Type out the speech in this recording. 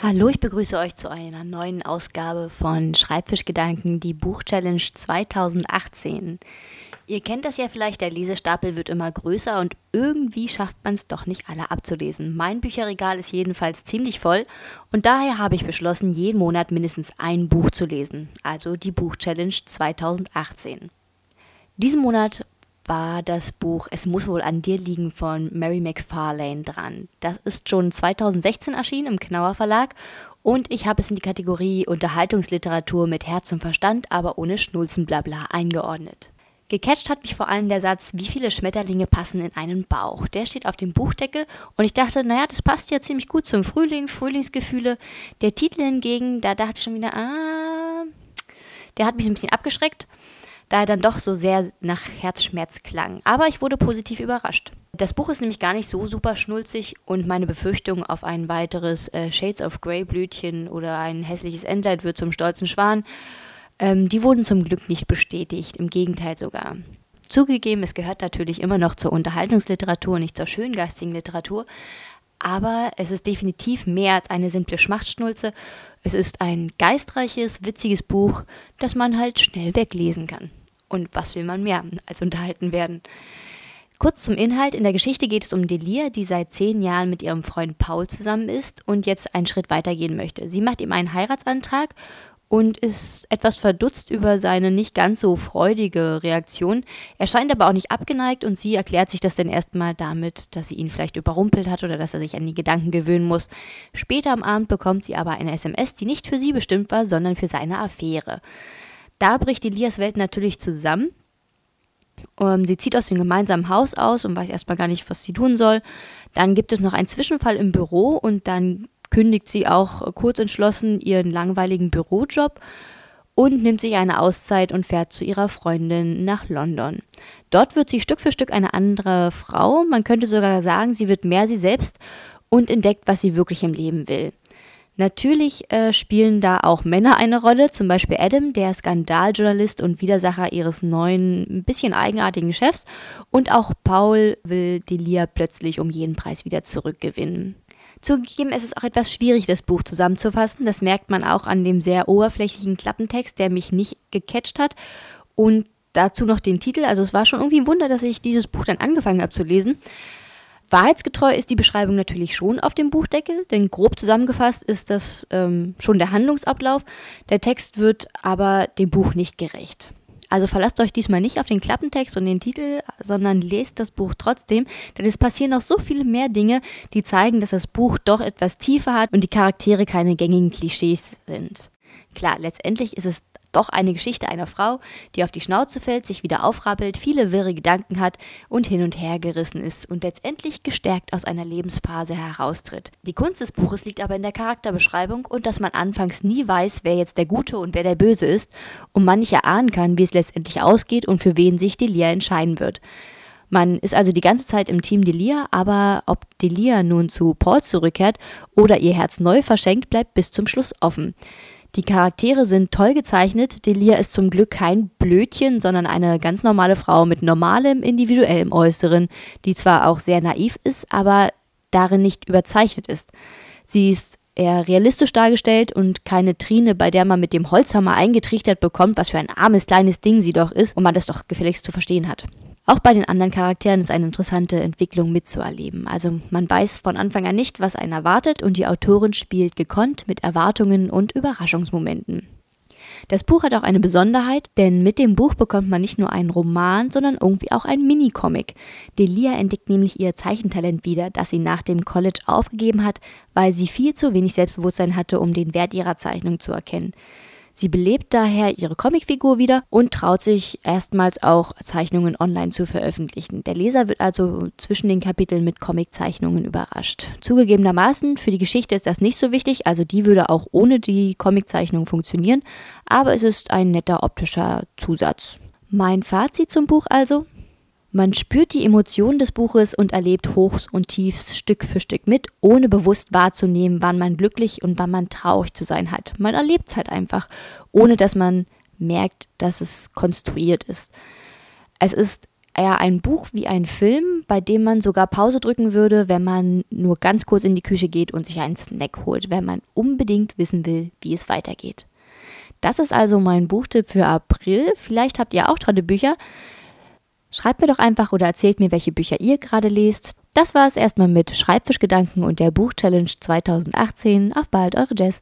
Hallo, ich begrüße euch zu einer neuen Ausgabe von Schreibfischgedanken, die Buchchallenge 2018. Ihr kennt das ja vielleicht, der Lesestapel wird immer größer und irgendwie schafft man es doch nicht alle abzulesen. Mein Bücherregal ist jedenfalls ziemlich voll und daher habe ich beschlossen, jeden Monat mindestens ein Buch zu lesen, also die Buchchallenge 2018. Diesen Monat war das Buch Es muss wohl an dir liegen von Mary McFarlane dran. Das ist schon 2016 erschienen im Knauer Verlag und ich habe es in die Kategorie Unterhaltungsliteratur mit Herz und Verstand, aber ohne Schnulzenblabla eingeordnet. Gecatcht hat mich vor allem der Satz, wie viele Schmetterlinge passen in einen Bauch. Der steht auf dem Buchdeckel und ich dachte, naja, das passt ja ziemlich gut zum Frühling, Frühlingsgefühle. Der Titel hingegen, da dachte ich schon wieder, ah, der hat mich ein bisschen abgeschreckt da er dann doch so sehr nach Herzschmerz klang. Aber ich wurde positiv überrascht. Das Buch ist nämlich gar nicht so super schnulzig und meine Befürchtung auf ein weiteres äh, Shades of Grey Blütchen oder ein hässliches Endleid wird zum stolzen Schwan, ähm, die wurden zum Glück nicht bestätigt, im Gegenteil sogar. Zugegeben, es gehört natürlich immer noch zur Unterhaltungsliteratur, nicht zur schöngeistigen Literatur, aber es ist definitiv mehr als eine simple Schmachtschnulze. Es ist ein geistreiches, witziges Buch, das man halt schnell weglesen kann. Und was will man mehr als unterhalten werden? Kurz zum Inhalt. In der Geschichte geht es um Delia, die seit zehn Jahren mit ihrem Freund Paul zusammen ist und jetzt einen Schritt weitergehen möchte. Sie macht ihm einen Heiratsantrag und ist etwas verdutzt über seine nicht ganz so freudige Reaktion. Er scheint aber auch nicht abgeneigt und sie erklärt sich das dann erstmal damit, dass sie ihn vielleicht überrumpelt hat oder dass er sich an die Gedanken gewöhnen muss. Später am Abend bekommt sie aber eine SMS, die nicht für sie bestimmt war, sondern für seine Affäre. Da bricht Elias Welt natürlich zusammen. Ähm, sie zieht aus dem gemeinsamen Haus aus und weiß erstmal gar nicht, was sie tun soll. Dann gibt es noch einen Zwischenfall im Büro und dann kündigt sie auch kurz entschlossen ihren langweiligen Bürojob und nimmt sich eine Auszeit und fährt zu ihrer Freundin nach London. Dort wird sie Stück für Stück eine andere Frau, man könnte sogar sagen, sie wird mehr sie selbst und entdeckt, was sie wirklich im Leben will. Natürlich äh, spielen da auch Männer eine Rolle, zum Beispiel Adam, der Skandaljournalist und Widersacher ihres neuen, ein bisschen eigenartigen Chefs. Und auch Paul will Delia plötzlich um jeden Preis wieder zurückgewinnen. Zugegeben, es ist auch etwas schwierig, das Buch zusammenzufassen. Das merkt man auch an dem sehr oberflächlichen Klappentext, der mich nicht gecatcht hat. Und dazu noch den Titel. Also es war schon irgendwie ein Wunder, dass ich dieses Buch dann angefangen habe zu lesen. Wahrheitsgetreu ist die Beschreibung natürlich schon auf dem Buchdeckel, denn grob zusammengefasst ist das ähm, schon der Handlungsablauf. Der Text wird aber dem Buch nicht gerecht. Also verlasst euch diesmal nicht auf den Klappentext und den Titel, sondern lest das Buch trotzdem, denn es passieren noch so viele mehr Dinge, die zeigen, dass das Buch doch etwas tiefer hat und die Charaktere keine gängigen Klischees sind. Klar, letztendlich ist es doch eine Geschichte einer Frau, die auf die Schnauze fällt, sich wieder aufrappelt, viele wirre Gedanken hat und hin und her gerissen ist und letztendlich gestärkt aus einer Lebensphase heraustritt. Die Kunst des Buches liegt aber in der Charakterbeschreibung und dass man anfangs nie weiß, wer jetzt der Gute und wer der Böse ist und man nicht erahnen kann, wie es letztendlich ausgeht und für wen sich Delia entscheiden wird. Man ist also die ganze Zeit im Team Delia, aber ob Delia nun zu Paul zurückkehrt oder ihr Herz neu verschenkt, bleibt bis zum Schluss offen. Die Charaktere sind toll gezeichnet. Delia ist zum Glück kein Blödchen, sondern eine ganz normale Frau mit normalem individuellem Äußeren, die zwar auch sehr naiv ist, aber darin nicht überzeichnet ist. Sie ist eher realistisch dargestellt und keine Trine, bei der man mit dem Holzhammer eingetrichtert bekommt, was für ein armes kleines Ding sie doch ist und man das doch gefälligst zu verstehen hat. Auch bei den anderen Charakteren ist eine interessante Entwicklung mitzuerleben. Also man weiß von Anfang an nicht, was einen erwartet und die Autorin spielt gekonnt mit Erwartungen und Überraschungsmomenten. Das Buch hat auch eine Besonderheit, denn mit dem Buch bekommt man nicht nur einen Roman, sondern irgendwie auch einen Minicomic. Delia entdeckt nämlich ihr Zeichentalent wieder, das sie nach dem College aufgegeben hat, weil sie viel zu wenig Selbstbewusstsein hatte, um den Wert ihrer Zeichnung zu erkennen. Sie belebt daher ihre Comicfigur wieder und traut sich erstmals auch Zeichnungen online zu veröffentlichen. Der Leser wird also zwischen den Kapiteln mit Comiczeichnungen überrascht. Zugegebenermaßen, für die Geschichte ist das nicht so wichtig, also die würde auch ohne die Comiczeichnung funktionieren, aber es ist ein netter optischer Zusatz. Mein Fazit zum Buch also, man spürt die Emotionen des Buches und erlebt Hochs und Tiefs Stück für Stück mit, ohne bewusst wahrzunehmen, wann man glücklich und wann man traurig zu sein hat. Man erlebt es halt einfach, ohne dass man merkt, dass es konstruiert ist. Es ist eher ein Buch wie ein Film, bei dem man sogar Pause drücken würde, wenn man nur ganz kurz in die Küche geht und sich einen Snack holt, wenn man unbedingt wissen will, wie es weitergeht. Das ist also mein Buchtipp für April. Vielleicht habt ihr auch tolle Bücher. Schreibt mir doch einfach oder erzählt mir, welche Bücher ihr gerade lest. Das war es erstmal mit Schreibfischgedanken und der Buchchallenge 2018. Auf bald, eure Jess.